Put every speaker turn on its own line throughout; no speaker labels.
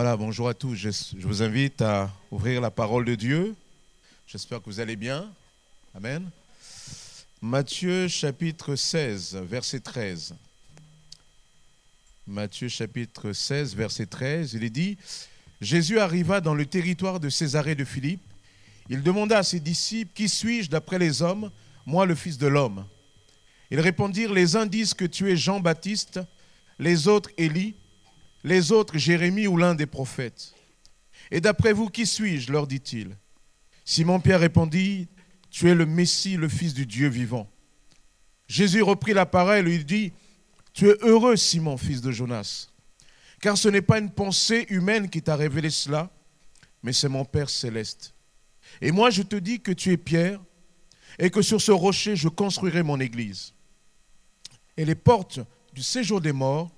Voilà, bonjour à tous. Je, vous invite à ouvrir la parole de Dieu. J'espère que vous allez bien. Amen. Matthieu chapitre 16, verset 13. Matthieu chapitre 16, verset 13, il est dit, Jésus arriva dans le territoire de Césarée de Philippe. Il demanda à ses disciples, Qui suis-je d'après les hommes Moi le Fils de l'homme? Ils répondirent, Les uns disent que tu es Jean-Baptiste, les autres Élie, les autres Jérémie ou l'un des prophètes. Et d'après vous, qui suis-je leur dit-il. Simon-Pierre répondit, Tu es le Messie, le Fils du Dieu vivant. Jésus reprit la parole et lui dit, Tu es heureux, Simon, fils de Jonas, car ce n'est pas une pensée humaine qui t'a révélé cela, mais c'est mon Père céleste. Et moi, je te dis que tu es Pierre, et que sur ce rocher, je construirai mon église. Et les portes du séjour des morts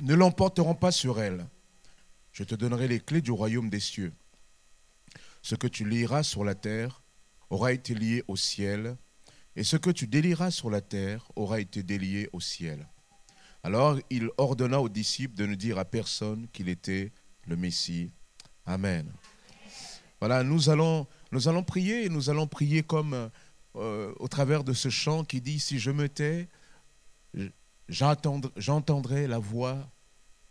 ne l'emporteront pas sur elle. Je te donnerai les clés du royaume des cieux. Ce que tu liras sur la terre aura été lié au ciel, et ce que tu délieras sur la terre aura été délié au ciel. Alors il ordonna aux disciples de ne dire à personne qu'il était le Messie. Amen. Voilà, nous allons, prier et nous allons prier comme euh, au travers de ce chant qui dit Si je me tais, j'entendrai la voix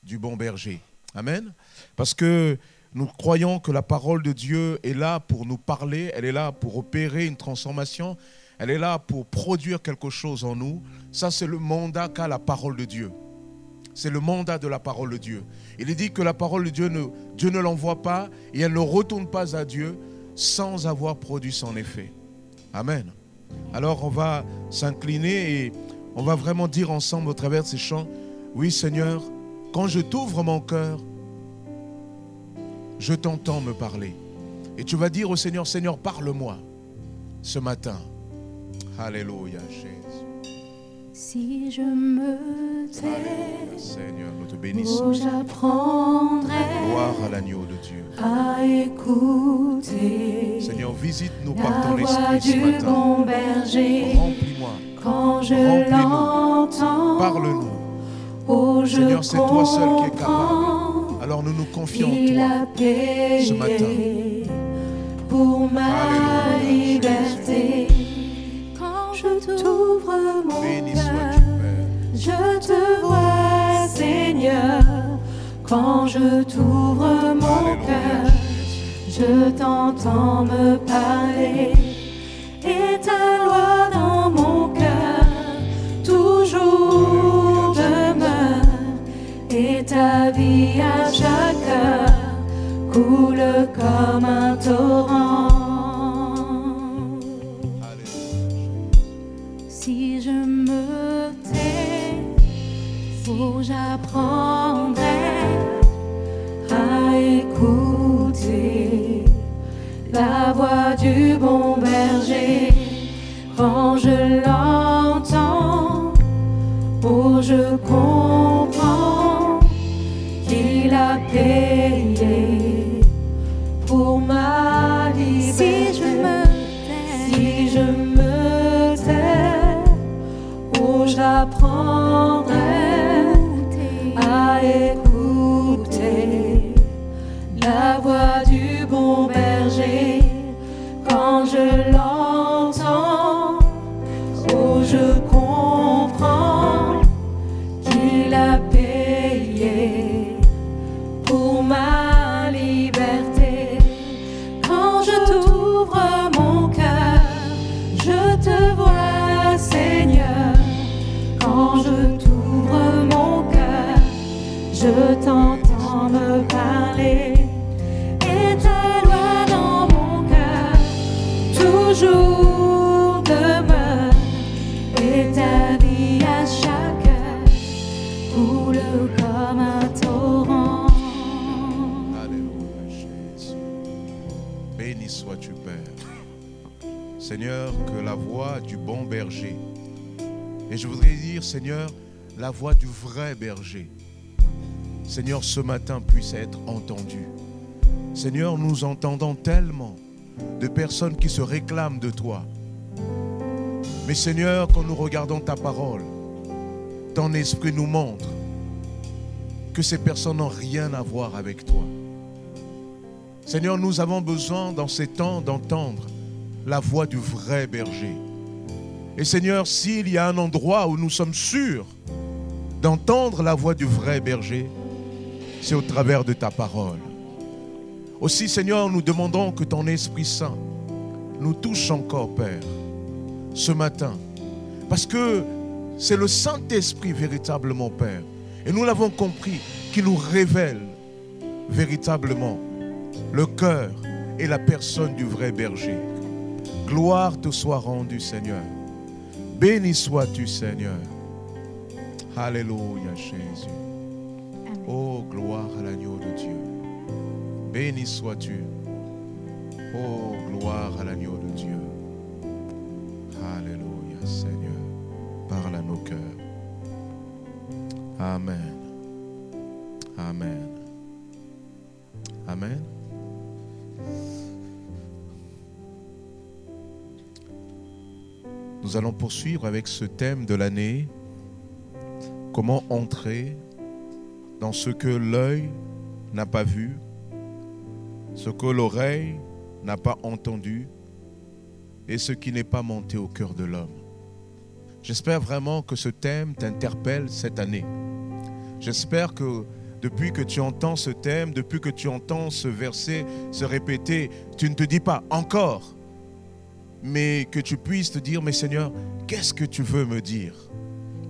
du bon berger. Amen. Parce que nous croyons que la parole de Dieu est là pour nous parler, elle est là pour opérer une transformation, elle est là pour produire quelque chose en nous. Ça, c'est le mandat qu'a la parole de Dieu. C'est le mandat de la parole de Dieu. Il est dit que la parole de Dieu, ne, Dieu ne l'envoie pas et elle ne retourne pas à Dieu sans avoir produit son effet. Amen. Alors on va s'incliner et on va vraiment dire ensemble au travers de ces chants, oui Seigneur, quand je t'ouvre mon cœur, je t'entends me parler. Et tu vas dire au Seigneur, Seigneur, parle-moi ce matin. Alléluia, Jésus.
Si je me tais,
Seigneur, nous te bénissons.
oh, j'apprendrai
Gloire à l'agneau de Dieu.
à écouter
Seigneur, visite-nous par ton esprit ce matin.
bon.
Remplis-moi,
Quand je l'entends,
parle-nous.
Oh, je
Seigneur, c'est toi seul qui es
comprends
Alors nous nous confions en toi. ce matin.
pour ma
Alléluia,
liberté. Quand je t'ouvre mon cœur. Je te vois, Seigneur, quand je t'ouvre mon cœur, je t'entends me parler, et ta loi ta vie à chaque heure coule comme un torrent. Si je me tais, faut j'apprendrai à écouter la voix du bon berger. Quand je l'entends, oh je comprends pour ma liberté. Si je me tais, si je me tais, oh j'apprendrai à écouter la voix du bon berger. Quand je l'entends,
Béni sois-tu, Père. Seigneur, que la voix du bon berger, et je voudrais dire, Seigneur, la voix du vrai berger, Seigneur, ce matin puisse être entendue. Seigneur, nous entendons tellement de personnes qui se réclament de toi. Mais Seigneur, quand nous regardons ta parole, ton esprit nous montre que ces personnes n'ont rien à voir avec toi. Seigneur, nous avons besoin dans ces temps d'entendre la voix du vrai berger. Et Seigneur, s'il y a un endroit où nous sommes sûrs d'entendre la voix du vrai berger, c'est au travers de ta parole. Aussi, Seigneur, nous demandons que ton Esprit Saint nous touche encore, Père, ce matin. Parce que c'est le Saint-Esprit véritablement, Père. Et nous l'avons compris, qui nous révèle véritablement le cœur et la personne du vrai berger. Gloire te soit rendue, Seigneur. Béni sois-tu, Seigneur. Alléluia, Jésus. Oh, gloire à l'agneau de Dieu. Béni sois-tu. Oh, gloire à l'agneau de Dieu. Alléluia, Seigneur. Parle à nos cœurs. Amen. Amen. Amen. Nous allons poursuivre avec ce thème de l'année. Comment entrer dans ce que l'œil n'a pas vu, ce que l'oreille n'a pas entendu et ce qui n'est pas monté au cœur de l'homme. J'espère vraiment que ce thème t'interpelle cette année. J'espère que depuis que tu entends ce thème, depuis que tu entends ce verset se répéter, tu ne te dis pas encore, mais que tu puisses te dire, mais Seigneur, qu'est-ce que tu veux me dire?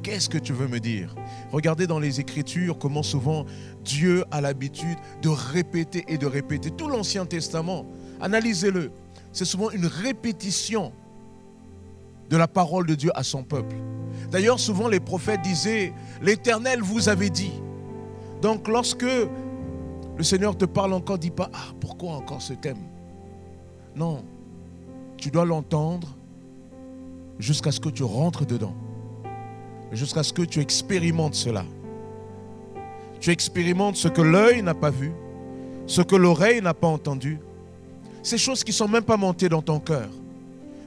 Qu'est-ce que tu veux me dire? Regardez dans les Écritures comment souvent Dieu a l'habitude de répéter et de répéter. Tout l'Ancien Testament, analysez-le. C'est souvent une répétition de la parole de Dieu à son peuple. D'ailleurs, souvent les prophètes disaient, l'Éternel vous avait dit. Donc lorsque le Seigneur te parle encore, dis pas, ah, pourquoi encore ce thème? Non, tu dois l'entendre jusqu'à ce que tu rentres dedans, jusqu'à ce que tu expérimentes cela. Tu expérimentes ce que l'œil n'a pas vu, ce que l'oreille n'a pas entendu, ces choses qui ne sont même pas montées dans ton cœur.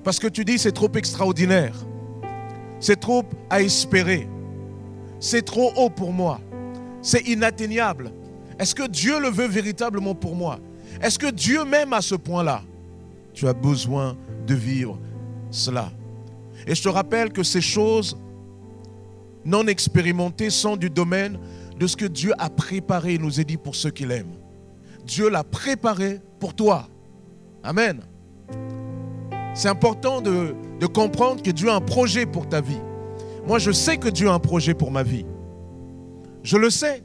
Parce que tu dis c'est trop extraordinaire, c'est trop à espérer, c'est trop haut pour moi, c'est inatteignable. Est-ce que Dieu le veut véritablement pour moi? Est-ce que Dieu m'aime à ce point-là? Tu as besoin de vivre cela. Et je te rappelle que ces choses non expérimentées sont du domaine de ce que Dieu a préparé, il nous a dit, pour ceux qui l'aiment. Dieu l'a préparé pour toi. Amen. C'est important de, de, comprendre que Dieu a un projet pour ta vie. Moi, je sais que Dieu a un projet pour ma vie. Je le sais.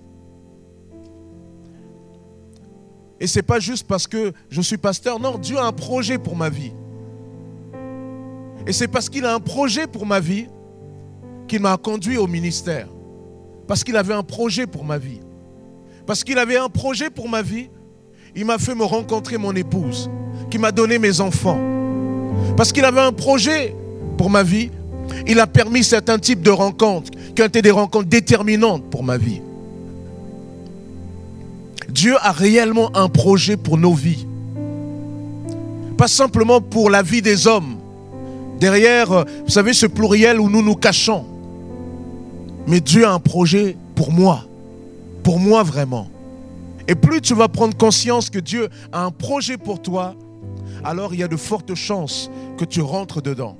Et ce n'est pas juste parce que je suis pasteur. Non, Dieu a un projet pour ma vie. Et c'est parce qu'il a un projet pour ma vie qu'il m'a conduit au ministère. Parce qu'il avait un projet pour ma vie. Parce qu'il avait un projet pour ma vie, il m'a fait me rencontrer mon épouse, qui m'a donné mes enfants. Parce qu'il avait un projet pour ma vie, il a permis certains types de rencontres qui ont été des rencontres déterminantes pour ma vie. Dieu a réellement un projet pour nos vies. Pas simplement pour la vie des hommes. Derrière, euh, vous savez, ce pluriel où nous nous cachons. Mais Dieu a un projet pour moi. Pour moi vraiment. Et plus tu vas prendre conscience que Dieu a un projet pour toi, alors il y a de fortes chances que tu rentres dedans.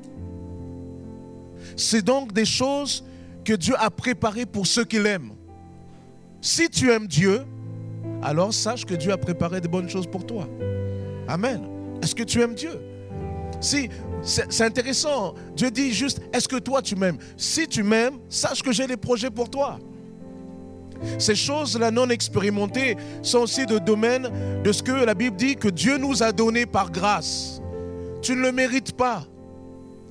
C'est donc des choses que Dieu a préparées pour ceux qui l'aiment. Si tu aimes Dieu, alors sache que Dieu a préparé de bonnes choses pour toi. Amen. Est-ce que tu aimes Dieu? Si, c'est intéressant. Dieu dit juste, est-ce que toi tu m'aimes? Si tu m'aimes, sache que j'ai des projets pour toi. Ces choses-là non expérimentées sont aussi de domaine de ce que la Bible dit que Dieu nous a donné par grâce. Tu ne le mérites pas.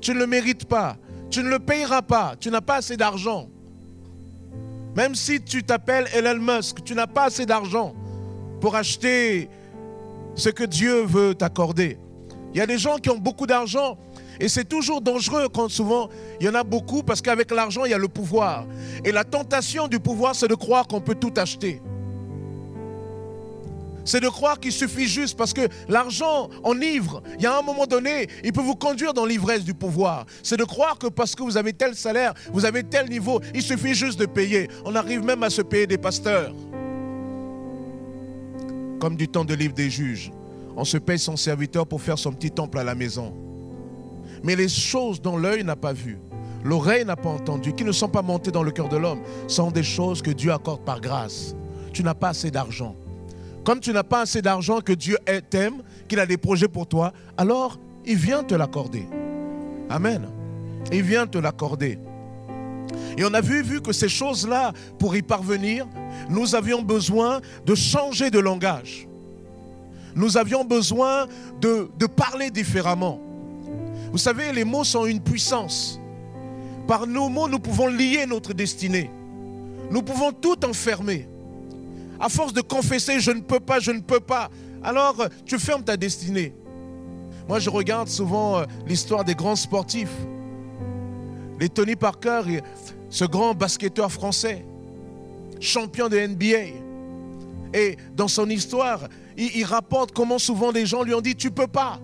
Tu ne le mérites pas. Tu ne le payeras pas. Tu n'as pas assez d'argent. Même si tu t'appelles Elon Musk, tu n'as pas assez d'argent pour acheter ce que Dieu veut t'accorder. Il y a des gens qui ont beaucoup d'argent et c'est toujours dangereux quand souvent il y en a beaucoup parce qu'avec l'argent il y a le pouvoir. Et la tentation du pouvoir c'est de croire qu'on peut tout acheter. C'est de croire qu'il suffit juste parce que l'argent enivre. Il y a un moment donné, il peut vous conduire dans l'ivresse du pouvoir. C'est de croire que parce que vous avez tel salaire, vous avez tel niveau, il suffit juste de payer. On arrive même à se payer des pasteurs. comme du temps de livre des juges. On se paye son serviteur pour faire son petit temple à la maison. Mais les choses dont l'œil n'a pas vues, l'oreille n'a pas entendu, qui ne sont pas montées dans le cœur de l'homme, sont des choses que Dieu accorde par grâce. Tu n'as pas assez d'argent. Comme tu n'as pas assez d'argent que Dieu t'aime, qu'il a des projets pour toi, alors il vient te l'accorder. Amen. Il vient te l'accorder. Et on a vu, vu que ces choses-là, pour y parvenir, nous avions besoin de changer de langage. Nous avions besoin de, de parler différemment. Vous savez, les mots sont une puissance. Par nos mots, nous pouvons lier notre destinée. Nous pouvons tout enfermer. À force de confesser, je ne peux pas, je ne peux pas, alors tu fermes ta destinée. Moi, je regarde souvent euh, l'histoire des grands sportifs. Les Tony Parker, ce grand basketteur français, champion de NBA. Et dans son histoire, il, il rapporte comment souvent les gens lui ont dit, tu peux pas.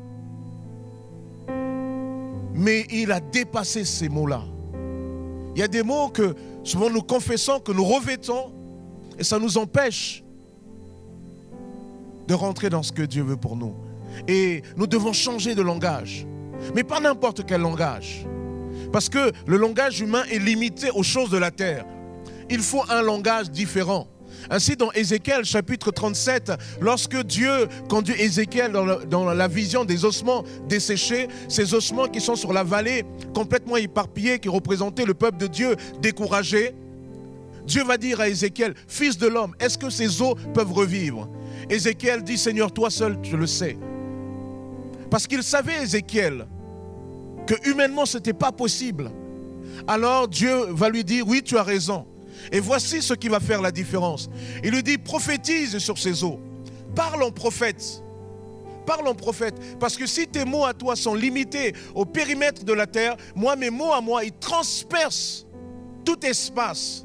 Mais il a dépassé ces mots-là. Il y a des mots que souvent nous confessons, que nous revêtons, et ça nous empêche de rentrer dans ce que Dieu veut pour nous. Et nous devons changer de langage. Mais pas n'importe quel langage. Parce que le langage humain est limité aux choses de la terre. Il faut un langage différent. Ainsi, dans Ézéchiel chapitre 37, lorsque Dieu conduit Ézéchiel dans, dans la vision des ossements desséchés, ces ossements qui sont sur la vallée, complètement éparpillés, qui représentaient le peuple de Dieu découragé, Dieu va dire à Ézéchiel, fils de l'homme, est-ce que ces os peuvent revivre? Ézéchiel dit, Seigneur, toi seul, tu le sais. Parce qu'il savait, Ézéchiel, que humainement, ce n'était pas possible. Alors Dieu va lui dire, oui, tu as raison. Et voici ce qui va faire la différence. Il lui dit, prophétise sur ces eaux. Parle en prophète. Parle en prophète. Parce que si tes mots à toi sont limités au périmètre de la terre, moi, mes mots à moi, ils transpercent tout espace.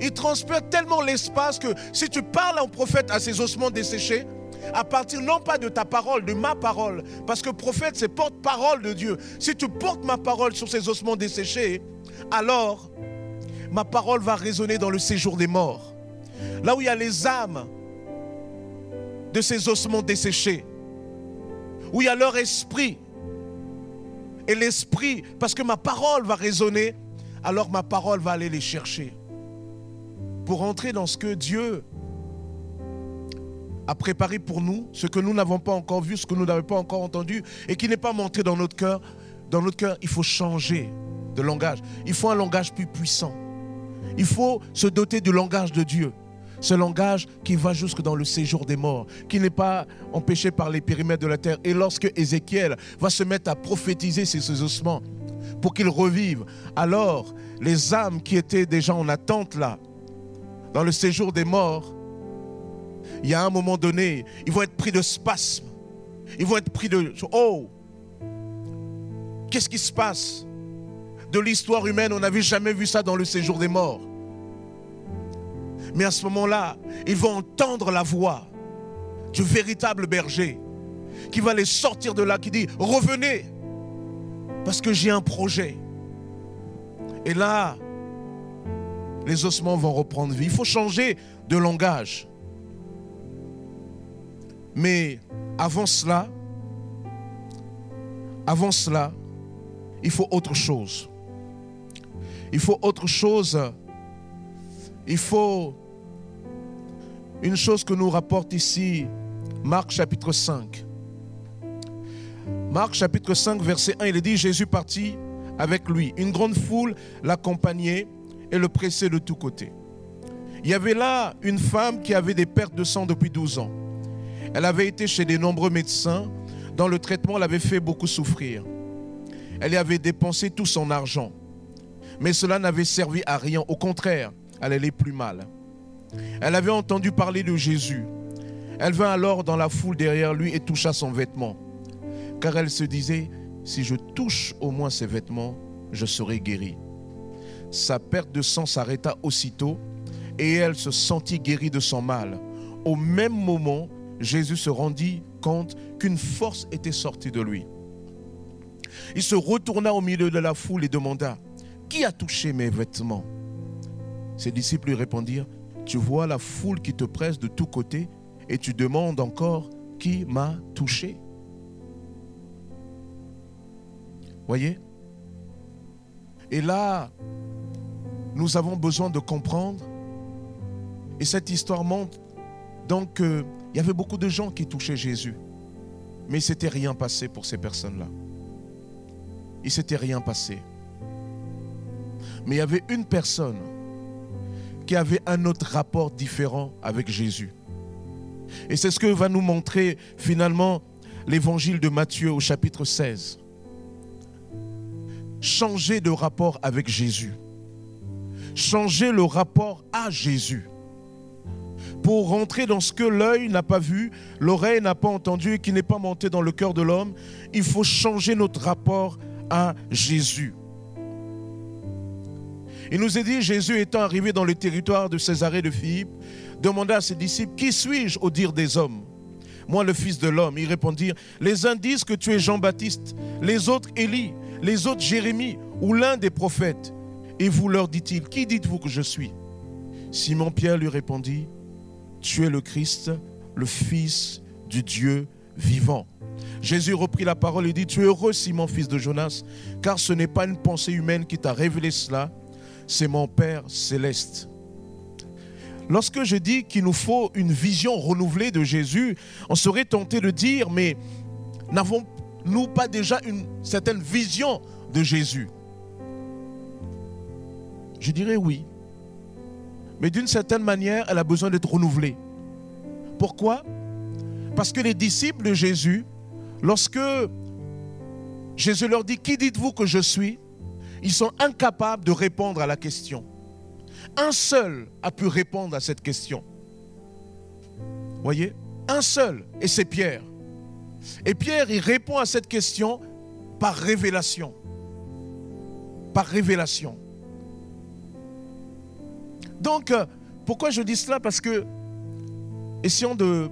Ils transpercent tellement l'espace que si tu parles en prophète à ces ossements desséchés, à partir non pas de ta parole, de ma parole, parce que prophète, c'est porte-parole de Dieu. Si tu portes ma parole sur ces ossements desséchés, alors ma parole va résonner dans le séjour des morts. Là où il y a les âmes de ces ossements desséchés, où il y a leur esprit. Et l'esprit, parce que ma parole va résonner, alors ma parole va aller les chercher. Pour entrer dans ce que Dieu a préparé pour nous, ce que nous n'avons pas encore vu, ce que nous n'avons pas encore entendu, et qui n'est pas monté dans notre cœur, dans notre cœur, il faut changer de langage. Il faut un langage plus puissant. Il faut se doter du langage de Dieu. Ce langage qui va jusque dans le séjour des morts, qui n'est pas empêché par les périmètres de la terre. Et lorsque Ézéchiel va se mettre à prophétiser ces ossements pour qu'ils revivent, alors les âmes qui étaient déjà en attente là, dans le séjour des morts, il y a un moment donné, ils vont être pris de spasmes. Ils vont être pris de... Oh Qu'est-ce qui se passe? De l'histoire humaine, on n'avait jamais vu ça dans le séjour des morts. Mais à ce moment-là, ils vont entendre la voix du véritable berger qui va les sortir de là, qui dit, revenez, parce que j'ai un projet. Et là, les ossements vont reprendre vie. Il faut changer de langage. Mais avant cela, avant cela, il faut autre chose. Il faut autre chose. Il faut une chose que nous rapporte ici Marc chapitre 5. Marc chapitre 5 verset 1, il est dit Jésus partit avec lui. Une grande foule l'accompagnait et le pressait de tous côtés. Il y avait là une femme qui avait des pertes de sang depuis 12 ans. Elle avait été chez de nombreux médecins dont le traitement l'avait fait beaucoup souffrir. Elle y avait dépensé tout son argent. Mais cela n'avait servi à rien. Au contraire, elle allait plus mal. Elle avait entendu parler de Jésus. Elle vint alors dans la foule derrière lui et toucha son vêtement. Car elle se disait, si je touche au moins ses vêtements, je serai guérie. Sa perte de sang s'arrêta aussitôt et elle se sentit guérie de son mal. Au même moment, Jésus se rendit compte qu'une force était sortie de lui. Il se retourna au milieu de la foule et demanda, Qui a touché mes vêtements? Ses disciples lui répondirent, Tu vois la foule qui te presse de tous côtés et tu demandes encore qui m'a touché? Voyez? Et là, nous avons besoin de comprendre. Et cette histoire montre donc qu'il y avait beaucoup de gens qui touchaient Jésus. Mais il ne s'était rien passé pour ces personnes-là. Il ne s'était rien passé. Mais il y avait une personne qui avait un autre rapport différent avec Jésus. Et c'est ce que va nous montrer finalement l'évangile de Matthieu au chapitre 16. Changer de rapport avec Jésus. Changer le rapport à Jésus. Pour rentrer dans ce que l'œil n'a pas vu, l'oreille n'a pas entendu et qui n'est pas monté dans le cœur de l'homme, il faut changer notre rapport à Jésus. Il nous est dit, Jésus étant arrivé dans le territoire de Césarée de Philippe, demanda à ses disciples, Qui suis-je au dire des hommes? Moi, le Fils de l'homme. Ils répondirent, Les uns disent que tu es Jean-Baptiste, les autres Élie, les autres Jérémie ou l'un des prophètes. Et vous leur dit-il, Qui dites-vous que je suis? Simon-Pierre lui répondit, Tu es le Christ, le Fils du Dieu vivant. Jésus reprit la parole et dit, Tu es heureux, Simon, fils de Jonas, car ce n'est pas une pensée humaine qui t'a révélé cela, c'est mon Père céleste. Lorsque je dis qu'il nous faut une vision renouvelée de Jésus, on serait tenté de dire, mais n'avons-nous pas déjà une certaine vision de Jésus Je dirais oui. Mais d'une certaine manière, elle a besoin d'être renouvelée. Pourquoi? Parce que les disciples de Jésus, lorsque Jésus leur dit, qui dites-vous que je suis? Ils sont incapables de répondre à la question. Un seul a pu répondre à cette question. Voyez? Un seul, et c'est Pierre. Et Pierre, il répond à cette question par révélation. Par révélation. Donc, euh, pourquoi je dis cela? Parce que, essayons de,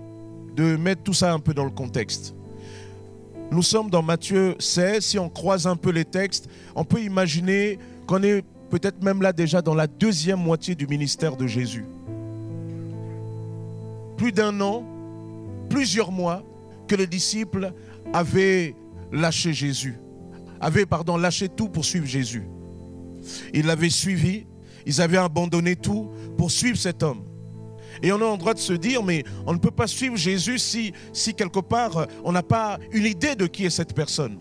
de mettre tout ça un peu dans le contexte. Nous sommes dans Matthieu 16. Si on croise un peu les textes, on peut imaginer qu'on est peut-être même là déjà dans la deuxième moitié du ministère de Jésus. Plus d'un an, plusieurs mois que les disciples avaient lâché Jésus, avaient pardon, lâché tout pour suivre Jésus. Ils l'avaient suivi, ils avaient abandonné tout pour suivre cet homme. Et on a le droit de se dire, mais on ne peut pas suivre Jésus si, si quelque part on n'a pas une idée de qui est cette personne.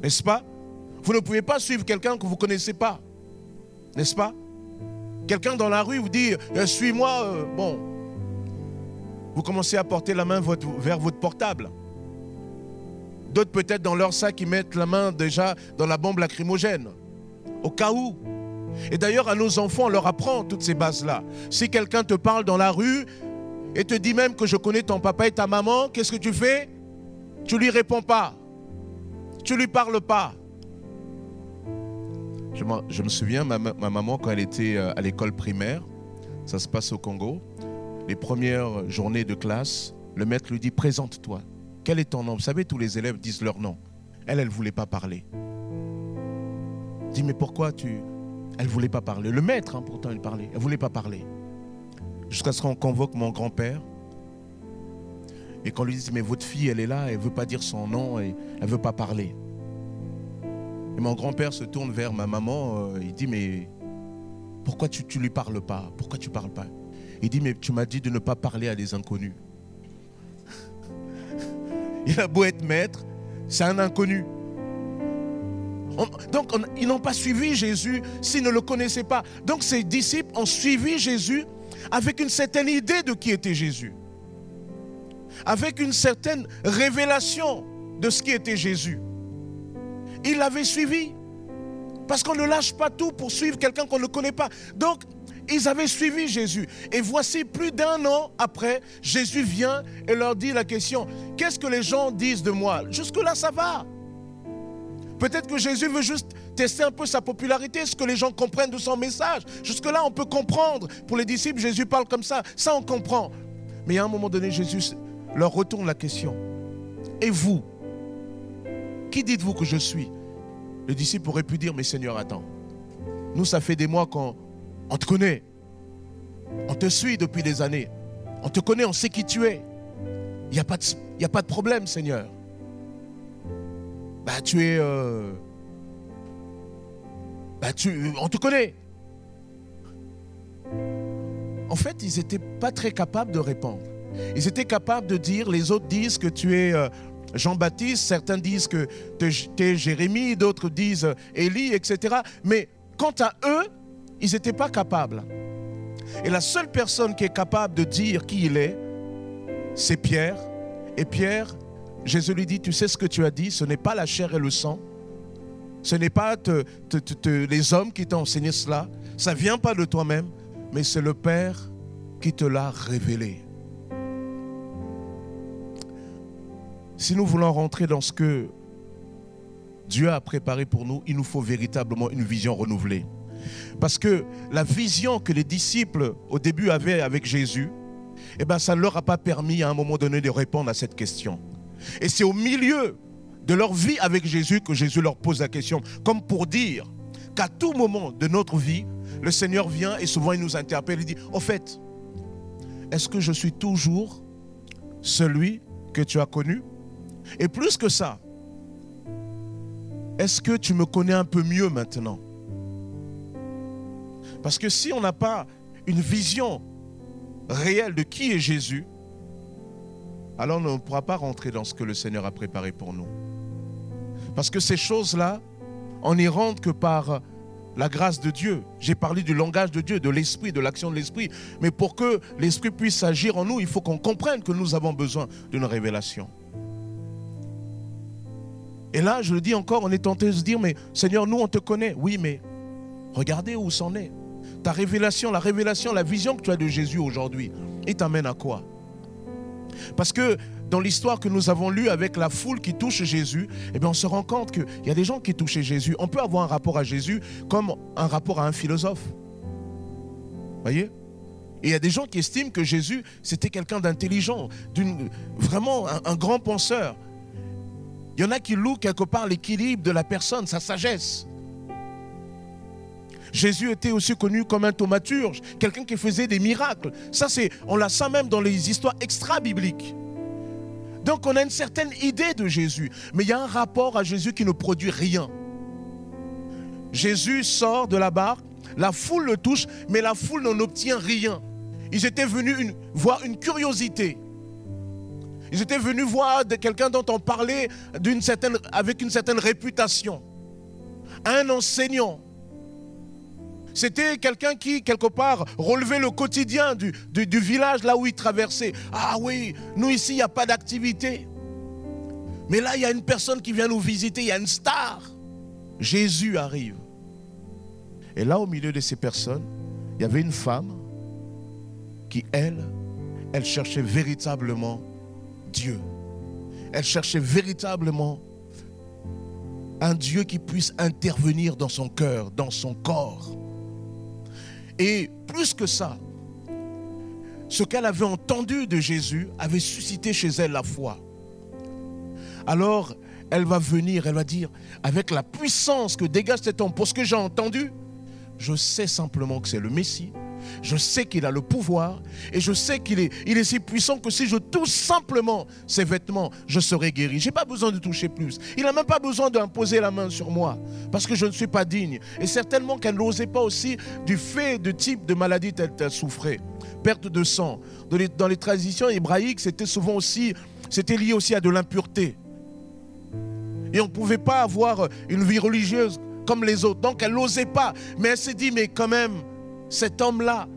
N'est-ce pas? Vous ne pouvez pas suivre quelqu'un que vous ne connaissez pas. N'est-ce pas? Quelqu'un dans la rue vous dit, euh, suis-moi, euh, bon. Vous commencez à porter la main vers votre portable. D'autres peut-être dans leur sac, ils mettent la main déjà dans la bombe lacrymogène. Au cas où. Et d'ailleurs, à nos enfants, on leur apprend toutes ces bases-là. Si quelqu'un te parle dans la rue et te dit même que je connais ton papa et ta maman, qu'est-ce que tu fais? Tu lui réponds pas. Tu lui parles pas. Je, me souviens, ma, ma, maman, quand elle était euh, à l'école primaire, ça se passe au Congo, les premières journées de classe, le maître lui dit Présente-toi. Quel est ton nom? Vous savez, tous les élèves disent leur nom. Elle, elle ne voulait pas parler. Dit Mais pourquoi tu, elle ne voulait pas parler? Le maître, hein, pourtant, il parlait. Elle ne voulait pas parler. Jusqu'à ce qu'on convoque mon grand-père. Et qu'on lui dise, mais votre fille, elle est là, elle ne veut pas dire son nom, et elle ne veut pas parler. Et mon grand-père se tourne vers ma maman, euh, il dit, mais pourquoi tu ne lui parles pas? Pourquoi tu parles pas? Il dit, mais tu m'as dit de ne pas parler à des inconnus. Il a beau être maître, c'est un inconnu donc ils n'ont pas suivi Jésus s'ils ne le connaissaient pas. Donc ces disciples ont suivi Jésus avec une certaine idée de qui était Jésus. Avec une certaine révélation de ce qui était Jésus. Ils l'avaient suivi. Parce qu'on ne lâche pas tout pour suivre quelqu'un qu'on ne connaît pas. Donc, ils avaient suivi Jésus. Et voici, plus d'un an après, Jésus vient et leur dit la question, qu'est-ce que les gens disent de moi? Jusque-là, ça va. Peut-être que Jésus veut juste tester un peu sa popularité, ce que les gens comprennent de son message. Jusque-là, on peut comprendre. Pour les disciples, Jésus parle comme ça. Ça, on comprend. Mais à un moment donné, Jésus leur retourne la question. Et vous Qui dites-vous que je suis? Le disciple aurait pu dire, mais Seigneur, attends. Nous, ça fait des mois qu'on te connaît. On te suit depuis des années. On te connaît, on sait qui tu es. il n'y a, pas de- il y a pas de problème, Seigneur. Bah, tu es. euh, bah, tu, on te connaît. En fait, ils n'étaient pas très capables de répondre. Ils étaient capables de dire, les autres disent que tu es euh, Jean-Baptiste, certains disent que tu es Jérémie, d'autres disent euh, Élie, etc. Mais quant à eux, ils n'étaient pas capables. Et la seule personne qui est capable de dire qui il est, c'est Pierre. Et Pierre, Jésus lui dit, tu sais ce que tu as dit, ce n'est pas la chair et le sang. Ce n'est pas les hommes qui t'ont enseigné cela. Ça ne vient pas de toi-même, mais c'est le Père qui te l'a révélé. Si nous voulons rentrer dans ce que Dieu a préparé pour nous, il nous faut véritablement une vision renouvelée. Parce que la vision que les disciples au début avaient avec Jésus, eh ben, ça ne leur a pas permis à un moment donné de répondre à cette question. Et c'est au milieu de leur vie avec Jésus que Jésus leur pose la question, comme pour dire qu'à tout moment de notre vie, le Seigneur vient et souvent il nous interpelle, il dit, au fait, est-ce que je suis toujours celui que tu as connu? Et plus que ça, est-ce que tu me connais un peu mieux maintenant? Parce que si on n'a pas une vision réelle de qui est Jésus, alors on ne pourra pas rentrer dans ce que le Seigneur a préparé pour nous. Parce que ces choses-là, on n'y rentre que par la grâce de Dieu. J'ai parlé du langage de Dieu, de l'esprit, de l'action de l'esprit. Mais pour que l'esprit puisse agir en nous, il faut qu'on comprenne que nous avons besoin d'une révélation. Et là, je le dis encore, on est tenté de se dire, mais Seigneur, nous, on te connaît. Oui, mais regardez où c'en est. Ta révélation, la révélation, la vision que tu as de Jésus aujourd'hui, il t'amène à quoi? Parce que dans l'histoire que nous avons lue avec la foule qui touche Jésus, eh bien, on se rend compte qu'il y a des gens qui touchaient Jésus. On peut avoir un rapport à Jésus comme un rapport à un philosophe. Voyez? Et il y a des gens qui estiment que Jésus, c'était quelqu'un d'intelligent, vraiment un grand penseur. Il y en a qui louent quelque part l'équilibre de la personne, sa sagesse. Jésus était aussi connu comme un thaumaturge, quelqu'un qui faisait des miracles. Ça, c'est, on l'a ça même dans les histoires extra-bibliques. Donc, on a une certaine idée de Jésus, mais il y a un rapport à Jésus qui ne produit rien. Jésus sort de la barque, la foule le touche, mais la foule n'en obtient rien. Ils étaient venus voir une curiosité. Ils étaient venus voir quelqu'un dont on parlait avec une certaine réputation. Un enseignant. C'était quelqu'un qui, quelque part, relevait le quotidien du, village là où il traversait. Ah oui, nous ici, il n'y a pas d'activité. Mais là, il y a une personne qui vient nous visiter, il y a une star. Jésus arrive. Et là, au milieu de ces personnes, il y avait une femme qui, elle, elle cherchait véritablement Dieu. Elle cherchait véritablement un Dieu qui puisse intervenir dans son cœur, dans son corps. Et plus que ça, ce qu'elle avait entendu de Jésus avait suscité chez elle la foi. Alors, elle va venir, elle va dire, avec la puissance que dégage cet homme, pour ce que j'ai entendu, je sais simplement que c'est le Messie. Je sais qu'il a le pouvoir et je sais qu'il est, si puissant que si je touche simplement ses vêtements, je serai guéri. Je n'ai pas besoin de toucher plus. Il n'a même pas besoin d'imposer la main sur moi parce que je ne suis pas digne. Et certainement qu'elle n'osait pas aussi du fait de type de maladie qu'elle souffrait. Perte de sang. Dans les, dans les traditions hébraïques, c'était souvent aussi, c'était lié aussi à de l'impureté. Et on ne pouvait pas avoir une vie religieuse comme les autres. Donc elle n'osait pas. Mais elle s'est dit, mais quand même, cet homme-là,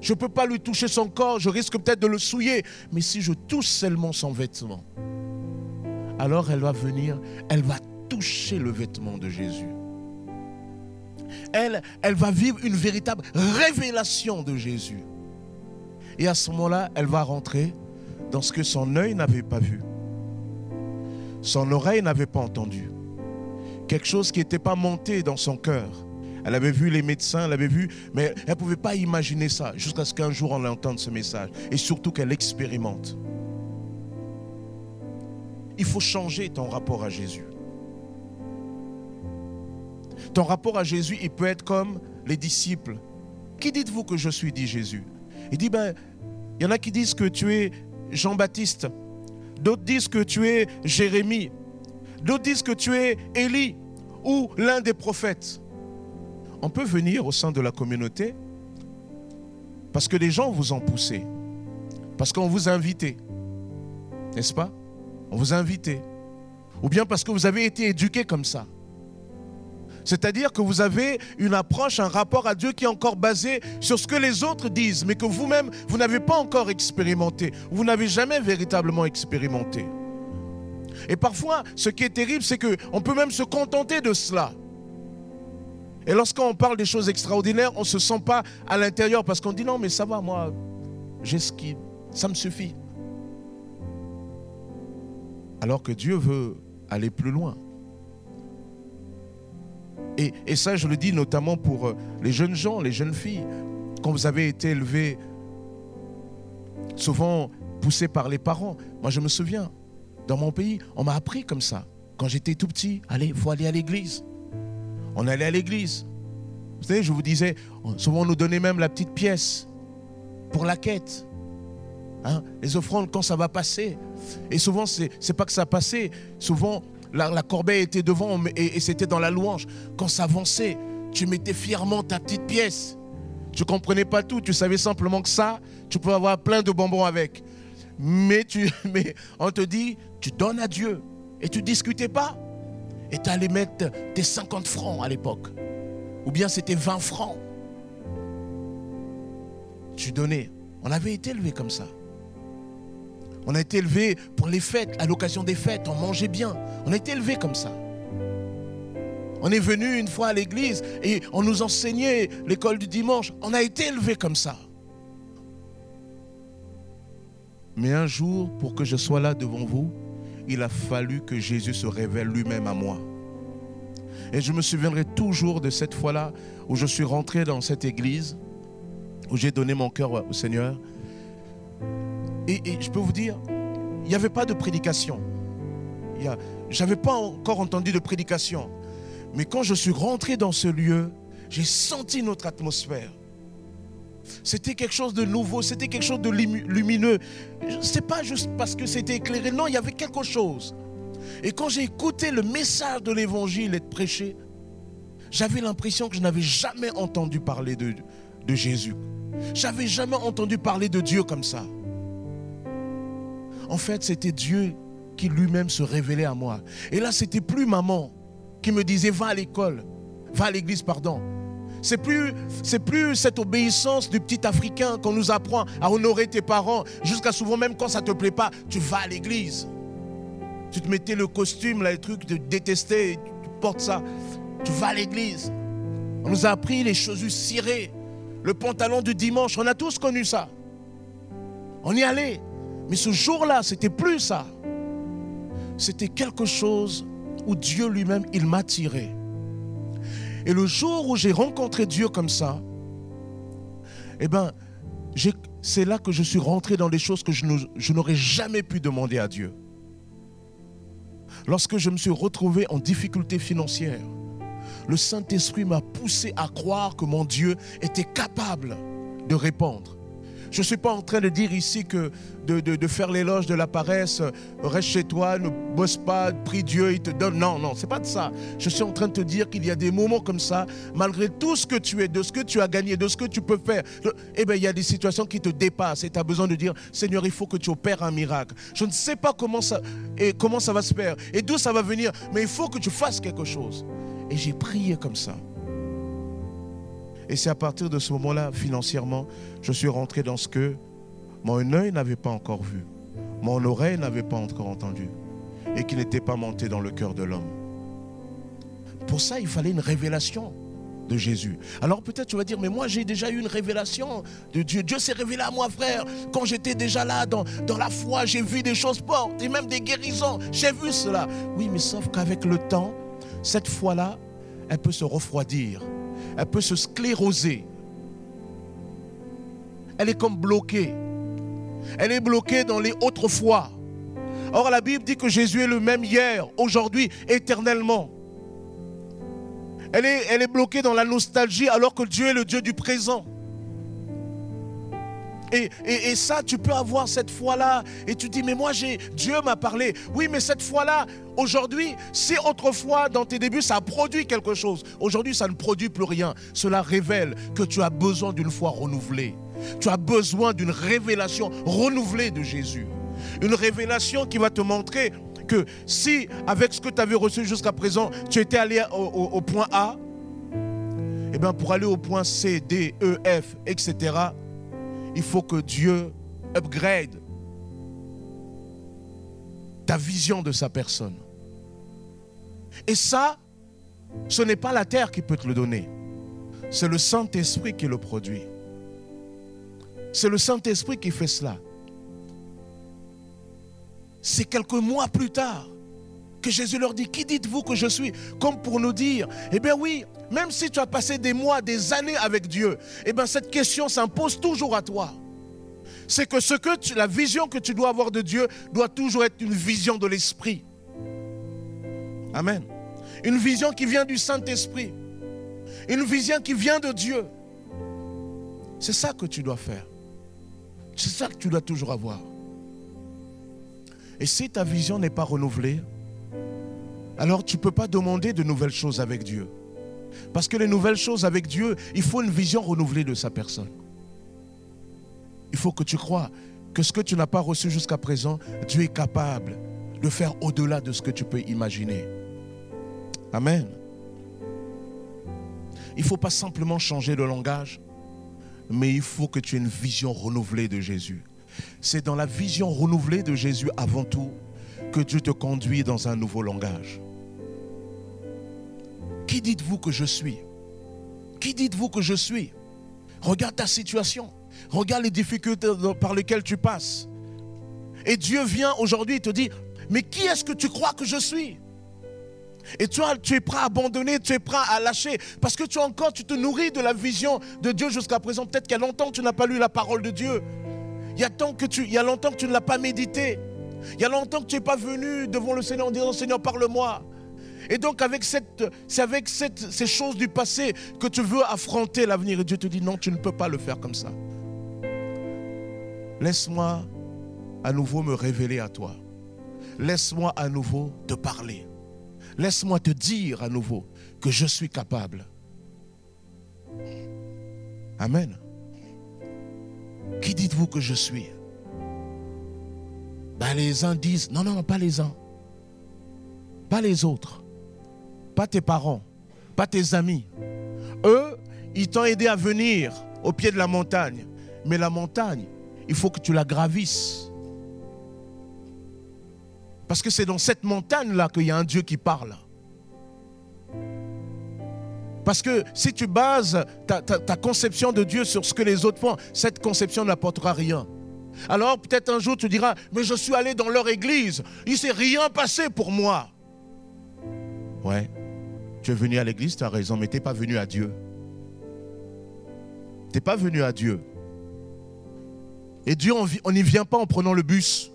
je ne peux pas lui toucher son corps, je risque peut-être de le souiller. Mais si je touche seulement son vêtement, alors elle va venir, elle va toucher le vêtement de Jésus. Elle, va vivre une véritable révélation de Jésus. Et à ce moment-là, elle va rentrer dans ce que son œil n'avait pas vu. Son oreille n'avait pas entendu. Quelque chose qui n'était pas monté dans son cœur. Elle avait vu les médecins, elle avait vu, mais elle ne pouvait pas imaginer ça jusqu'à ce qu'un jour on entende ce message et surtout qu'elle l'expérimente. Il faut changer ton rapport à Jésus. Ton rapport à Jésus, il peut être comme les disciples. Qui dites-vous que je suis, dit Jésus? Il dit, ben, il y en a qui disent que tu es Jean-Baptiste. D'autres disent que tu es Jérémie. D'autres disent que tu es Élie ou l'un des prophètes. On peut venir au sein de la communauté parce que les gens vous ont poussé. Parce qu'on vous a invité. N'est-ce pas? On vous a invité. Ou bien parce que vous avez été éduqué comme ça. C'est-à-dire que vous avez une approche, un rapport à Dieu qui est encore basé sur ce que les autres disent, mais que vous-même, vous n'avez pas encore expérimenté. Vous n'avez jamais véritablement expérimenté. Et parfois, ce qui est terrible, c'est qu'on peut même se contenter de cela. Et lorsqu'on parle des choses extraordinaires, on ne se sent pas à l'intérieur parce qu'on dit non, mais ça va, moi, j'ai ce qui. Ça me suffit. Alors que Dieu veut aller plus loin. Et, et, ça, je le dis notamment pour euh, les jeunes gens, les jeunes filles. Quand vous avez été élevés, souvent poussés par les parents. Moi, je me souviens, dans mon pays, on m'a appris comme ça. Quand j'étais tout petit, allez, il faut aller à l'église. On allait à l'église. Vous savez, je vous disais, souvent on nous donnait même la petite pièce pour la quête. Hein, les offrandes, quand ça va passer. Et souvent, ce n'est pas que ça passait. Souvent, la, corbeille était devant et, c'était dans la louange. Quand ça avançait, tu mettais fièrement ta petite pièce. Tu ne comprenais pas tout. Tu savais simplement que ça, tu pouvais avoir plein de bonbons avec. Mais, tu, mais on te dit, tu donnes à Dieu. Et tu discutais pas. Et tu allais mettre tes 50 francs à l'époque. Ou bien c'était 20 francs. Tu donnais. On avait été élevé comme ça. On a été élevé pour les fêtes, à l'occasion des fêtes, on mangeait bien. On a été élevé comme ça. On est venu une fois à l'église et on nous enseignait l'école du dimanche. On a été élevé comme ça. Mais un jour, pour que je sois là devant vous, il a fallu que Jésus se révèle lui-même à moi. Et je me souviendrai toujours de cette fois-là où je suis rentré dans cette église, où j'ai donné mon cœur au Seigneur. Et, je peux vous dire, il n'y avait pas de prédication. Je n'avais pas encore entendu de prédication. Mais quand je suis rentré dans ce lieu, j'ai senti notre atmosphère. C'était quelque chose de nouveau, c'était quelque chose de lumineux. Ce n'est pas juste parce que c'était éclairé, non, il y avait quelque chose. Et quand j'ai écouté le message de l'évangile être prêché, j'avais l'impression que je n'avais jamais entendu parler de, de Jésus. J'avais jamais entendu parler de Dieu comme ça. En fait, c'était Dieu qui lui-même se révélait à moi. Et là, c'était plus maman qui me disait va à l'école, va à l'église, pardon. C'est plus, plus cette obéissance du petit Africain qu'on nous apprend à honorer tes parents, jusqu'à souvent même quand ça te plaît pas, tu vas à l'église. Tu te mettais le costume, là, les trucs de détester, tu portes ça, tu vas à l'église. On nous a appris les chaussures cirées, le pantalon du dimanche, on a tous connu ça. On y allait. Mais ce jour-là, c'était plus ça. C'était quelque chose où Dieu lui-même, il m'a tiré. Et le jour où j'ai rencontré Dieu comme ça, eh ben, c'est là que je suis rentré dans des choses que je n'aurais jamais pu demander à Dieu. Lorsque je me suis retrouvé en difficulté financière, le Saint-Esprit m'a poussé à croire que mon Dieu était capable de répondre. Je ne suis pas en train de dire ici que de, faire l'éloge de la paresse, reste chez toi, ne bosse pas, prie Dieu, il te donne. Non, non, c'est pas de ça. Je suis en train de te dire qu'il y a des moments comme ça, malgré tout ce que tu es, de ce que tu as gagné, de ce que tu peux faire, eh bien, il y a des situations qui te dépassent et tu as besoin de dire, Seigneur, il faut que tu opères un miracle. Je ne sais pas comment ça, et comment ça va se faire et d'où ça va venir, mais il faut que tu fasses quelque chose. Et j'ai prié comme ça. Et c'est à partir de ce moment-là, financièrement, je suis rentré dans ce que mon œil n'avait pas encore vu, mon oreille n'avait pas encore entendu, et qui n'était pas monté dans le cœur de l'homme. Pour ça, il fallait une révélation de Jésus. Alors peut-être tu vas dire, mais moi j'ai déjà eu une révélation de Dieu. Dieu s'est révélé à moi, frère. Quand j'étais déjà là dans, la foi, j'ai vu des choses fortes et même des guérisons. J'ai vu cela. Oui, mais sauf qu'avec le temps, cette foi-là, elle peut se refroidir elle peut se scléroser. Elle est comme bloquée. Elle est bloquée dans les autres fois. Or, la Bible dit que Jésus est le même hier, aujourd'hui, éternellement. Elle est, elle est bloquée dans la nostalgie alors que Dieu est le Dieu du présent. Et, ça, tu peux avoir cette foi-là. Et tu dis, mais moi, j'ai Dieu m'a parlé. Oui, mais cette foi-là, aujourd'hui, si autrefois, dans tes débuts, ça produit quelque chose, aujourd'hui, ça ne produit plus rien. Cela révèle que tu as besoin d'une foi renouvelée. Tu as besoin d'une révélation renouvelée de Jésus. Une révélation qui va te montrer que si, avec ce que tu avais reçu jusqu'à présent, tu étais allé au, au- au point A, eh bien, pour aller au point C, D, E, F, etc., il faut que Dieu upgrade ta vision de sa personne. Et ça, ce n'est pas la terre qui peut te le donner. C'est le Saint-Esprit qui le produit. C'est le Saint-Esprit qui fait cela. C'est quelques mois plus tard que Jésus leur dit, qui dites-vous que je suis Comme pour nous dire, eh bien oui, même si tu as passé des mois, des années avec Dieu, eh bien cette question s'impose toujours à toi. C'est que, ce que la vision que tu dois avoir de Dieu doit toujours être une vision de l'Esprit. Amen. Une vision qui vient du Saint-Esprit. Une vision qui vient de Dieu. C'est ça que tu dois faire. C'est ça que tu dois toujours avoir. Et si ta vision n'est pas renouvelée, alors tu ne peux pas demander de nouvelles choses avec Dieu. Parce que les nouvelles choses avec Dieu, il faut une vision renouvelée de sa personne. Il faut que tu crois que ce que tu n'as pas reçu jusqu'à présent, Dieu est capable de faire au-delà de ce que tu peux imaginer. Amen. Il ne faut pas simplement changer de langage, mais il faut que tu aies une vision renouvelée de Jésus. C'est dans la vision renouvelée de Jésus avant tout que Dieu te conduit dans un nouveau langage. Qui dites-vous que je suis? Qui dites-vous que je suis? Regarde ta situation. Regarde les difficultés par lesquelles tu passes. Et Dieu vient aujourd'hui et te dit, mais qui est-ce que tu crois que je suis? Et toi, tu es prêt à abandonner, tu es prêt à lâcher, parce que tu encore, tu te nourris de la vision de Dieu jusqu'à présent. Peut-être qu'il y a longtemps que tu n'as pas lu la parole de Dieu. Il y il y a longtemps que tu ne l'as pas médité. Il y a longtemps que tu n'es pas venu devant le Seigneur en disant, Seigneur, parle-moi. Et donc avec, cette, c'est avec cette, ces choses du passé que tu veux affronter l'avenir. Et Dieu te dit, non, tu ne peux pas le faire comme ça. Laisse-moi à nouveau me révéler à toi. Laisse-moi à nouveau te parler. Laisse-moi te dire à nouveau que je suis capable. Amen. Qui dites-vous que je suis? Ben, Les uns disent, non, non, pas les uns. Pas les autres. Pas tes parents. Pas tes amis. Eux, ils t'ont aidé à venir au pied de la montagne. Mais la montagne, il faut que tu la gravisses. Parce que c'est dans cette montagne-là qu'il y a un Dieu qui parle. Parce que si tu bases ta, ta- ta conception de Dieu sur ce que les autres font, cette conception n'apportera rien. Alors peut-être un jour tu diras, mais je suis allé dans leur église, il ne s'est rien passé pour moi. Ouais, tu es venu à l'église, tu as raison, mais tu n'es pas venu à Dieu. Tu n'es pas venu à Dieu. Et Dieu, on n'y vient pas en prenant le bus.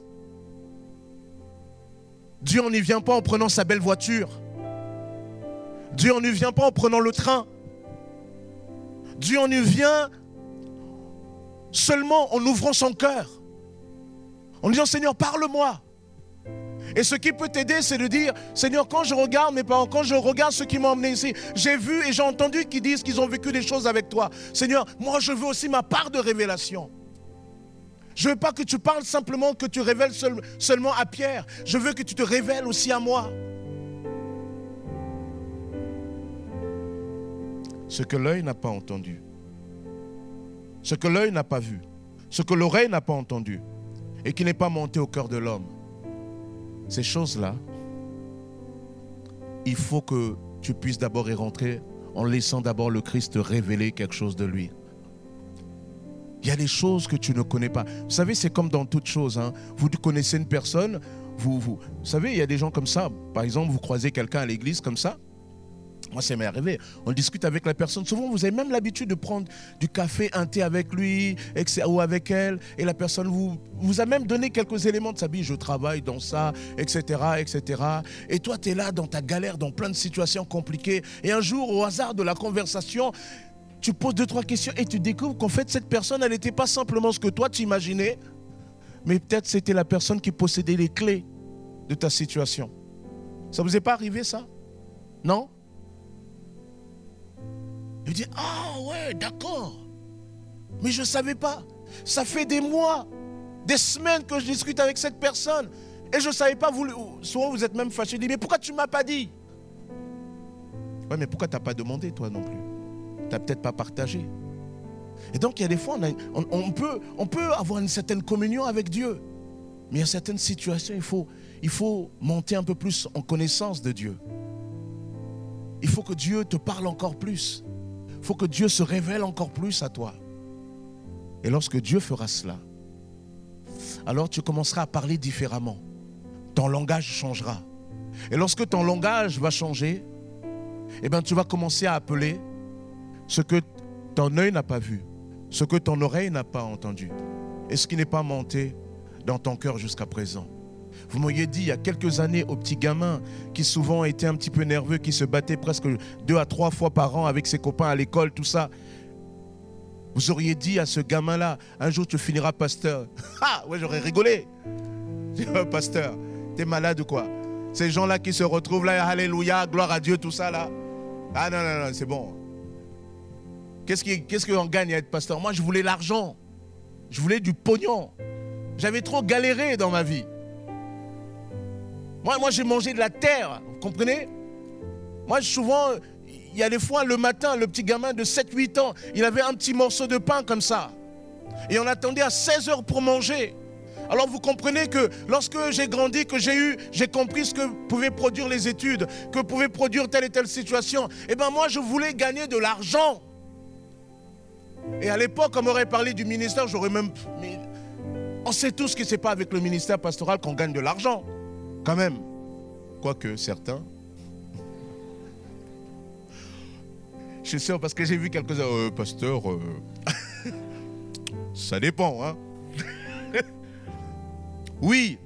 Dieu, on n'y vient pas en prenant sa belle voiture. Dieu, on n'y vient pas en prenant le train. Dieu, on y vient seulement en ouvrant son cœur. En disant, Seigneur, parle-moi. Et ce qui peut t'aider, c'est de dire, Seigneur, quand je regarde mes parents, quand je regarde ceux qui m'ont emmené ici, j'ai vu et j'ai entendu qu'ils disent qu'ils ont vécu des choses avec toi. Seigneur, moi, je veux aussi ma part de révélation. Je ne veux pas que tu parles simplement, que tu révèles seul- seulement à Pierre. Je veux que tu te révèles aussi à moi. Ce que l'œil n'a pas entendu, ce que l'œil n'a pas vu, ce que l'oreille n'a pas entendu et qui n'est pas monté au cœur de l'homme, ces choses-là, il faut que tu puisses d'abord y rentrer en laissant d'abord le Christ révéler quelque chose de lui. Il y a des choses que tu ne connais pas. Vous savez, c'est comme dans toute chose. hein. Vous connaissez une personne, vous, vous savez, il y a des gens comme ça. Par exemple, vous croisez quelqu'un à l'église comme ça. Moi, ça m'est arrivé. On discute avec la personne. Souvent, vous avez même l'habitude de prendre du café, un thé avec lui ou avec elle. Et la personne vous, a même donné quelques éléments de sa vie. Je travaille dans ça, etc. etc. Et toi, tu es là dans ta galère, dans plein de situations compliquées. Et un jour, au hasard de la conversation, tu poses deux, trois questions et tu découvres qu'en fait, cette personne, elle n'était pas simplement ce que toi tu imaginais, mais peut-être c'était la personne qui possédait les clés de ta situation. Ça vous est pas arrivé ça? Non? Il dit, ah ouais, d'accord. Mais je ne savais pas. Ça fait des mois, des semaines que je discute avec cette personne. Et je ne savais pas, vous, souvent vous êtes même fâché, dit, mais pourquoi tu ne m'as pas dit? Ouais, mais pourquoi tu n'as pas demandé toi non plus? Tu n'as peut-être pas partagé. Et donc il y a des fois, on, peut, avoir une certaine communion avec Dieu. Mais il y a certaines situations, il faut monter un peu plus en connaissance de Dieu. Il faut que Dieu te parle encore plus. Il faut que Dieu se révèle encore plus à toi. Et lorsque Dieu fera cela, alors tu commenceras à parler différemment. Ton langage changera. Et lorsque ton langage va changer, eh bien, tu vas commencer à appeler ce que ton œil n'a pas vu, ce que ton oreille n'a pas entendu, et ce qui n'est pas monté dans ton cœur jusqu'à présent. Vous m'auriez dit il y a quelques années aux petits gamins qui souvent étaient un petit peu nerveux, qui se battaient presque deux à trois fois par an avec ses copains à l'école, tout ça. Vous auriez dit à ce gamin-là, un jour tu finiras pasteur. Ah, ouais, j'aurais rigolé. pasteur, t'es malade ou quoi? Ces gens-là qui se retrouvent là, alléluia, gloire à Dieu, tout ça là. Ah non, non, non, c'est bon. Qu'est-ce qu'on gagne à être pasteur? Moi, je voulais l'argent. Je voulais du pognon. J'avais trop galéré dans ma vie. Moi, j'ai mangé de la terre, vous comprenez? Moi, souvent, il y a des fois, le matin, le petit gamin de 7-8 ans, il avait un petit morceau de pain comme ça. Et on attendait à 16 heures pour manger. Alors vous comprenez que lorsque j'ai grandi, que j'ai eu, j'ai compris ce que pouvaient produire les études, que pouvaient produire telle et telle situation, eh bien moi je voulais gagner de l'argent. Et à l'époque, on m'aurait parlé du ministère, j'aurais même... on sait tous que ce n'est pas avec le ministère pastoral qu'on gagne de l'argent, quand même. Quoique certains. Je suis sûr parce que j'ai vu quelques-uns, euh, pasteur, euh, ça dépend, hein. oui,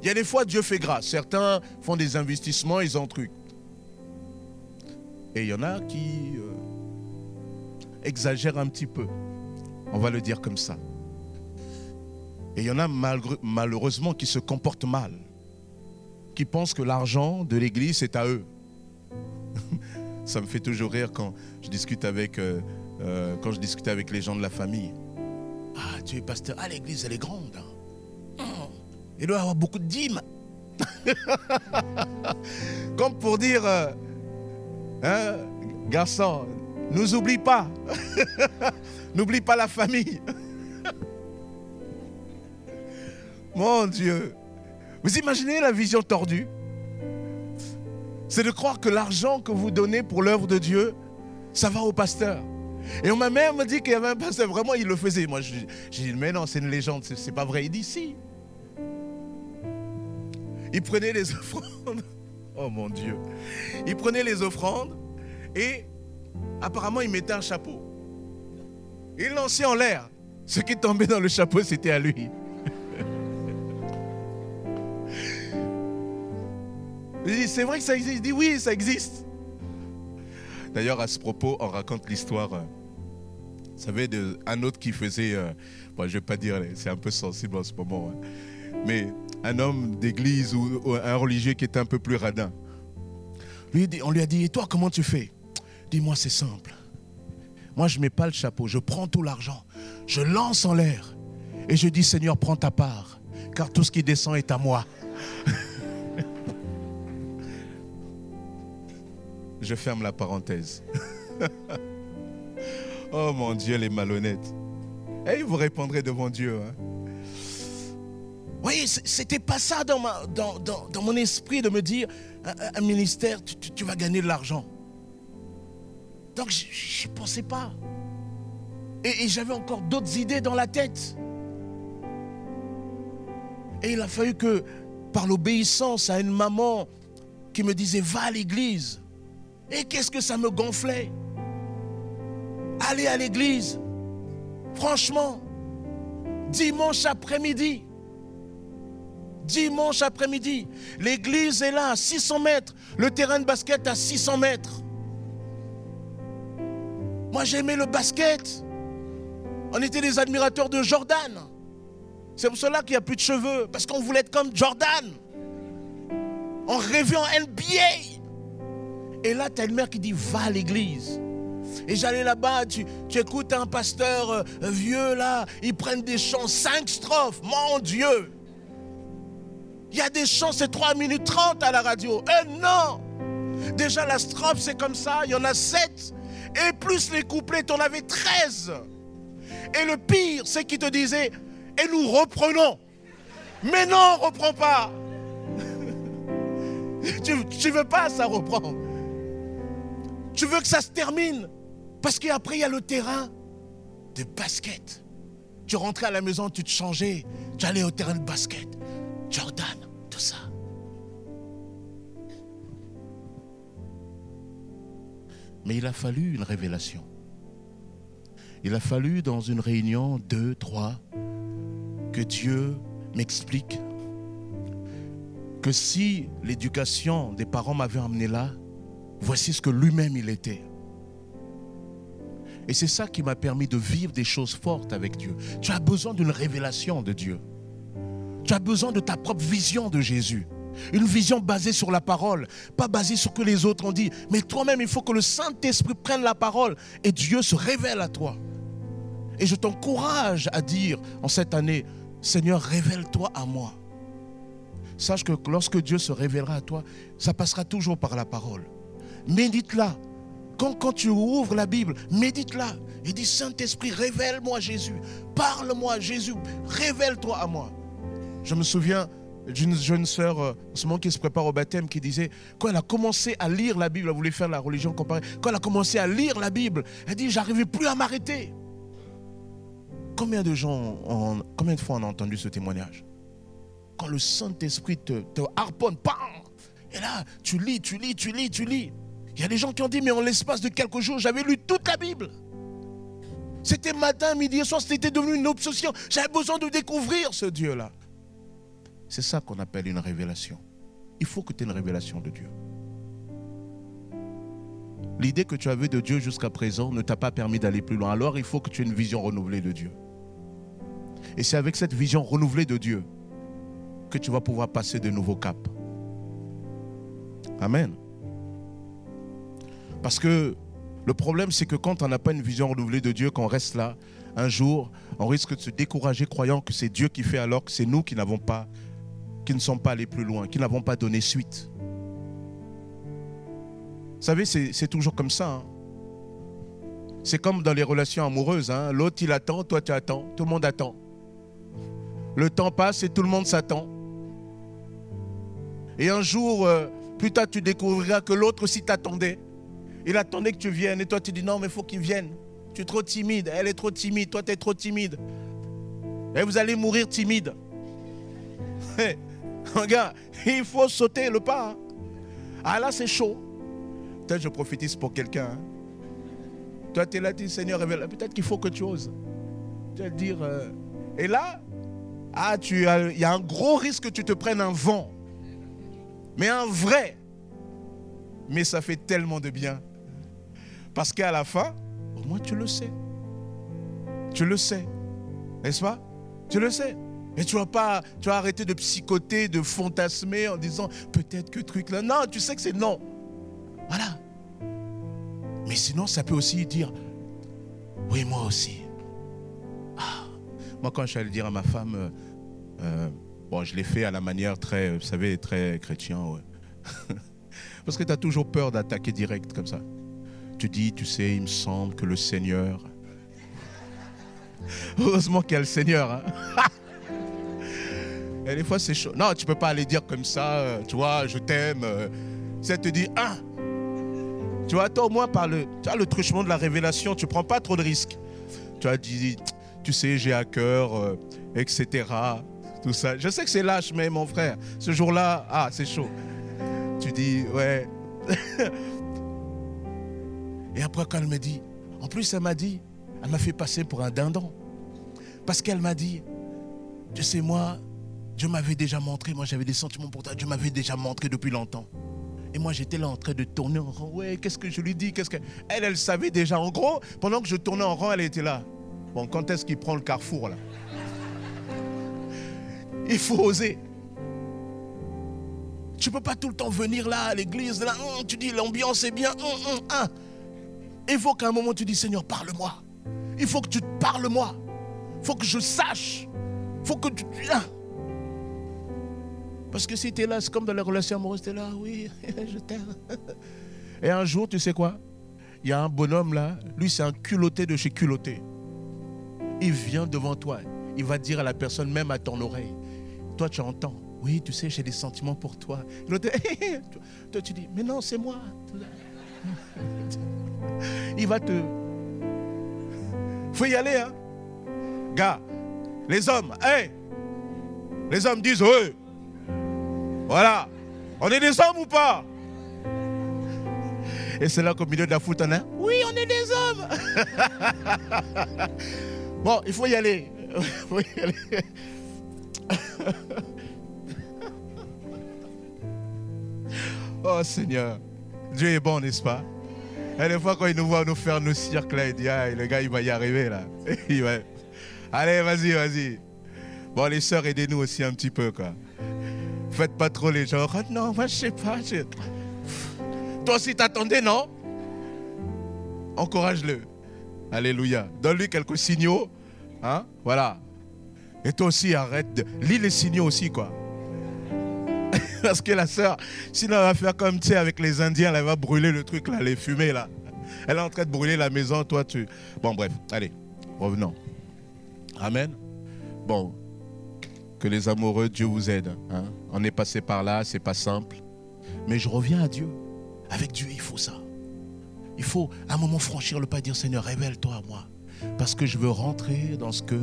il y a des fois Dieu fait grâce. Certains font des investissements, ils ont truc. Et il y en a qui euh, exagèrent un petit peu. On va le dire comme ça. Et il y en a malheureusement qui se comportent mal, qui pensent que l'argent de l'Église est à eux. Ça me fait toujours rire quand je discute avec, euh, euh, quand je discute avec les gens de la famille. Ah, tu es pasteur. Ah, l'église, elle est grande. Hein. Oh, il doit avoir beaucoup de dîmes. Comme pour dire, euh, hein, garçon, nous oublie pas. N'oublie pas la famille. Mon Dieu. Vous imaginez la vision tordue? C'est de croire que l'argent que vous donnez pour l'œuvre de Dieu, ça va au pasteur. Et on m'a même dit qu'il y avait un pasteur, vraiment, il le faisait. Moi, j'ai dit, mais non, c'est une légende, c'est pas vrai. Il dit, si. Il prenait les offrandes. Oh mon Dieu. Il prenait les offrandes et apparemment, il mettait un chapeau. Il lançait en l'air. Ce qui tombait dans le chapeau, c'était à lui. C'est vrai que ça existe. Il dit, oui, ça existe. D'ailleurs, à ce propos, on raconte l'histoire. Euh, vous savez, d'un autre qui faisait. Euh, bon, je ne vais pas dire, c'est un peu sensible en ce moment. Hein, mais un homme d'église ou, un religieux qui était un peu plus radin. Lui, on lui a dit Et toi, comment tu fais? Dis-moi, c'est simple. Moi, je ne mets pas le chapeau, je prends tout l'argent, je lance en l'air et je dis Seigneur, prends ta part, car tout ce qui descend est à moi. Je ferme la parenthèse. oh mon Dieu, les malhonnêtes. Et vous répondrez devant Dieu. Hein. Oui, c'était pas ça dans, mon esprit de me dire, un, ministère, tu, vas gagner de l'argent. Donc je n'y pensais pas. Et j'avais encore d'autres idées dans la tête. Et il a fallu que, par l'obéissance à une maman qui me disait, va à l'église, et qu'est-ce que ça me gonflait? Aller à l'église, franchement, dimanche après-midi, dimanche après-midi, l'église est là à 600 mètres, le terrain de basket à 600 mètres. Moi, j'aimais le basket. On était des admirateurs de Jordan. C'est pour cela qu'il n'y a plus de cheveux, parce qu'on voulait être comme Jordan. On rêvait en NBA. Et là, tu as une mère qui dit, va à l'église. Et j'allais là-bas, tu, écoutes un pasteur euh, vieux là, ils prennent des chants, cinq strophes, mon Dieu. Il y a des chants, c'est 3 minutes 30 à la radio. Eh non Déjà la strophe, c'est comme ça, il y en a 7. Et plus les couplets, tu en avais 13. Et le pire, c'est qu'ils te disaient, et nous reprenons. Mais non, on reprend pas. tu, ne veux pas ça reprendre. Tu veux que ça se termine? Parce qu'après, il y a le terrain de basket. Tu rentrais à la maison, tu te changeais, tu allais au terrain de basket. Jordan, tout ça. Mais il a fallu une révélation. Il a fallu dans une réunion, deux, trois, que Dieu m'explique que si l'éducation des parents m'avait amené là, voici ce que lui-même il était. Et c'est ça qui m'a permis de vivre des choses fortes avec Dieu. Tu as besoin d'une révélation de Dieu. Tu as besoin de ta propre vision de Jésus. Une vision basée sur la parole, pas basée sur ce que les autres ont dit. Mais toi-même, il faut que le Saint-Esprit prenne la parole et Dieu se révèle à toi. Et je t'encourage à dire en cette année, Seigneur, révèle-toi à moi. Sache que lorsque Dieu se révélera à toi, ça passera toujours par la parole. Médite-la. Quand, quand tu ouvres la Bible, médite-la et dis Saint-Esprit, révèle-moi Jésus. Parle-moi Jésus. Révèle-toi à moi. Je me souviens d'une jeune sœur, euh, en ce moment qui se prépare au baptême, qui disait, quand elle a commencé à lire la Bible, elle voulait faire la religion comparée, quand elle a commencé à lire la Bible, elle dit, j'arrivais plus à m'arrêter. Combien de gens, ont, combien de fois on a entendu ce témoignage? Quand le Saint-Esprit te, harponne, Et là, tu lis, tu lis, tu lis, tu lis. Il y a des gens qui ont dit, mais en l'espace de quelques jours, j'avais lu toute la Bible. C'était matin, midi et soir, c'était devenu une obsession. J'avais besoin de découvrir ce Dieu-là. C'est ça qu'on appelle une révélation. Il faut que tu aies une révélation de Dieu. L'idée que tu avais de Dieu jusqu'à présent ne t'a pas permis d'aller plus loin. Alors il faut que tu aies une vision renouvelée de Dieu. Et c'est avec cette vision renouvelée de Dieu que tu vas pouvoir passer de nouveaux caps. Amen. Parce que le problème, c'est que quand on n'a pas une vision renouvelée de Dieu, qu'on reste là, un jour, on risque de se décourager croyant que c'est Dieu qui fait alors que c'est nous qui n'avons pas qui ne sont pas allés plus loin, qui n'avons pas donné suite. Vous savez, c'est toujours comme ça. Hein. C'est comme dans les relations amoureuses. Hein. L'autre, il attend, toi, tu attends. Tout le monde attend. Le temps passe et tout le monde s'attend. Et un jour, euh, plus tard, tu découvriras que l'autre aussi t'attendait. Il attendait que tu viennes. Et toi, tu dis non, mais il faut qu'il vienne. Tu es trop timide. Elle est trop timide. Toi, tu es trop timide. Et vous allez mourir timide. Regarde, il faut sauter le pas. Ah là, c'est chaud. Peut-être je prophétise pour quelqu'un. Hein. Toi, tu es là, tu dis Seigneur, révèle. Peut-être qu'il faut que tu oses. Tu vas dire. Euh, et là, ah, tu il y a un gros risque que tu te prennes un vent. Mais un vrai. Mais ça fait tellement de bien. Parce qu'à la fin, au moins tu le sais. Tu le sais. N'est-ce pas? Tu le sais. Et tu vas pas, arrêter de psychoter, de fantasmer en disant peut-être que truc là. Non, tu sais que c'est non. Voilà. Mais sinon, ça peut aussi dire oui, moi aussi. Ah. Moi, quand je suis allé dire à ma femme, euh, euh, bon, je l'ai fait à la manière très, vous savez, très chrétien. Parce que tu as toujours peur d'attaquer direct comme ça. Tu dis, tu sais, il me semble que le Seigneur. Heureusement qu'il y a le Seigneur. Hein. Et des fois, c'est chaud. Non, tu peux pas aller dire comme ça, euh, tu vois, je t'aime. Ça euh. te dit, ah, tu vois, toi au moins par le, tu as le truchement de la révélation, tu prends pas trop de risques. Tu as dit, tu sais, j'ai à cœur, euh, etc. Tout ça. Je sais que c'est lâche, mais mon frère, ce jour-là, ah, c'est chaud. Tu dis, ouais. Et après, quand elle me dit, en plus, elle m'a dit, elle m'a fait passer pour un dindon. Parce qu'elle m'a dit, tu sais, moi, Dieu m'avait déjà montré, moi j'avais des sentiments pour toi, Dieu m'avait déjà montré depuis longtemps. Et moi, j'étais là en train de tourner en rond. Ouais, qu'est-ce que je lui dis qu'est-ce que... Elle, elle savait déjà. En gros, pendant que je tournais en rond, elle était là. Bon, quand est-ce qu'il prend le carrefour, là? Il faut oser. Tu peux pas tout le temps venir là à l'église, là, hum, tu dis l'ambiance est bien. Hum, hein. Il faut qu'à un moment tu dis Seigneur, parle-moi. Il faut que tu parles-moi. Il faut que je sache. Il faut que tu. Parce que si tu es là, c'est comme dans la relation amoureuse, tu es là, oui, je t'aime. Et un jour, tu sais quoi? Il y a un bonhomme là, lui c'est un culotté de chez culotté. Il vient devant toi, il va dire à la personne, même à ton oreille, toi tu entends, oui, tu sais, j'ai des sentiments pour toi. Toi tu dis, mais non, c'est moi. Il va te... faut y aller, hein. Gars, les hommes, hé Les hommes disent, oui. Voilà. On est des hommes ou pas? Et c'est là qu'au milieu de la foule, on oui, on est des hommes. bon. Il faut y aller. oh Seigneur, Dieu est bon, n'est-ce pas? Et des fois, quand il nous voit nous faire nos cirques, là, il dit, le gars, il va y arriver, là. Allez, vas-y, vas-y. Bon, les sœurs, aidez-nous aussi un petit peu, quoi. Faites pas trop les gens. Oh, non, moi, je sais pas. Toi aussi, t'attendais, non? Encourage-le. Alléluia. Donne-lui quelques signaux. Hein Voilà. Et toi aussi, arrête de. Lis les signaux aussi, quoi. Parce que la sœur, sinon elle va faire comme tu sais avec les Indiens, elle va brûler le truc là, les fumées là. Elle est en train de brûler la maison, toi tu. Bon bref, allez, revenons. Amen. Bon, que les amoureux, Dieu vous aide. Hein. On est passé par là, c'est pas simple. Mais je reviens à Dieu. Avec Dieu, il faut ça. Il faut à un moment franchir le pas et dire Seigneur, révèle-toi à moi. Parce que je veux rentrer dans ce que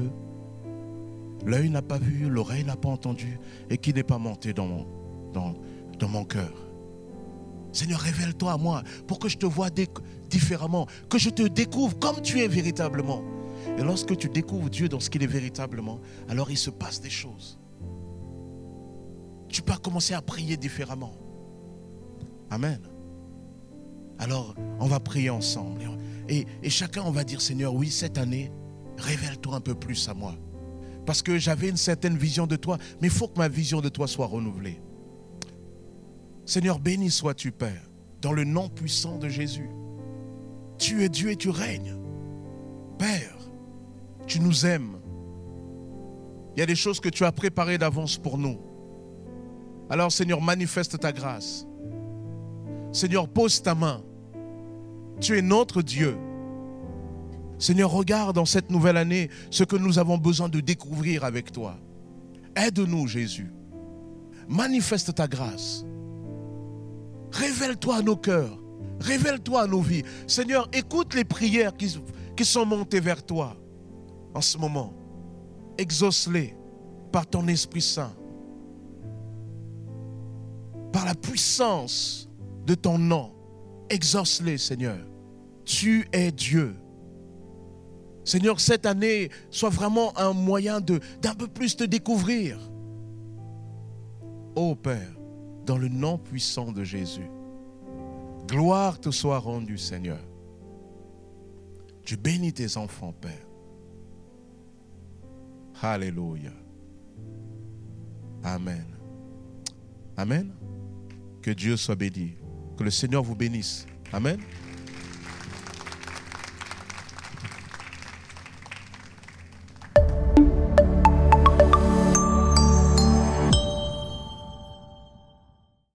l'œil n'a pas vu, l'oreille n'a pas entendu et qui n'est pas monté dans mon, cœur. Seigneur, révèle-toi à moi pour que je te vois différemment, que je te découvre comme tu es véritablement. Et lorsque tu découvres Dieu dans ce qu'il est véritablement, alors il se passe des choses. Tu peux commencer à prier différemment. Amen. Alors, on va prier ensemble. Et, et chacun, on va dire, Seigneur, oui, cette année, révèle-toi un peu plus à moi. Parce que j'avais une certaine vision de toi, mais il faut que ma vision de toi soit renouvelée. Seigneur, béni sois-tu, Père, dans le nom puissant de Jésus. Tu es Dieu et tu règnes. Père, tu nous aimes. Il y a des choses que tu as préparées d'avance pour nous. Alors Seigneur, manifeste ta grâce. Seigneur, pose ta main. Tu es notre Dieu. Seigneur, regarde dans cette nouvelle année ce que nous avons besoin de découvrir avec toi. Aide-nous, Jésus. Manifeste ta grâce. Révèle-toi à nos cœurs. Révèle-toi à nos vies. Seigneur, écoute les prières qui sont montées vers toi en ce moment. Exauce-les par ton Esprit Saint. Par la puissance de ton nom. Exauce-les, Seigneur. Tu es Dieu. Seigneur, cette année soit vraiment un moyen d'un peu plus te découvrir. Ô Père, dans le nom puissant de Jésus, gloire te soit rendue, Seigneur. Tu bénis tes enfants, Père. Alléluia. Amen. Amen. Que Dieu soit béni. Que le Seigneur vous bénisse. Amen.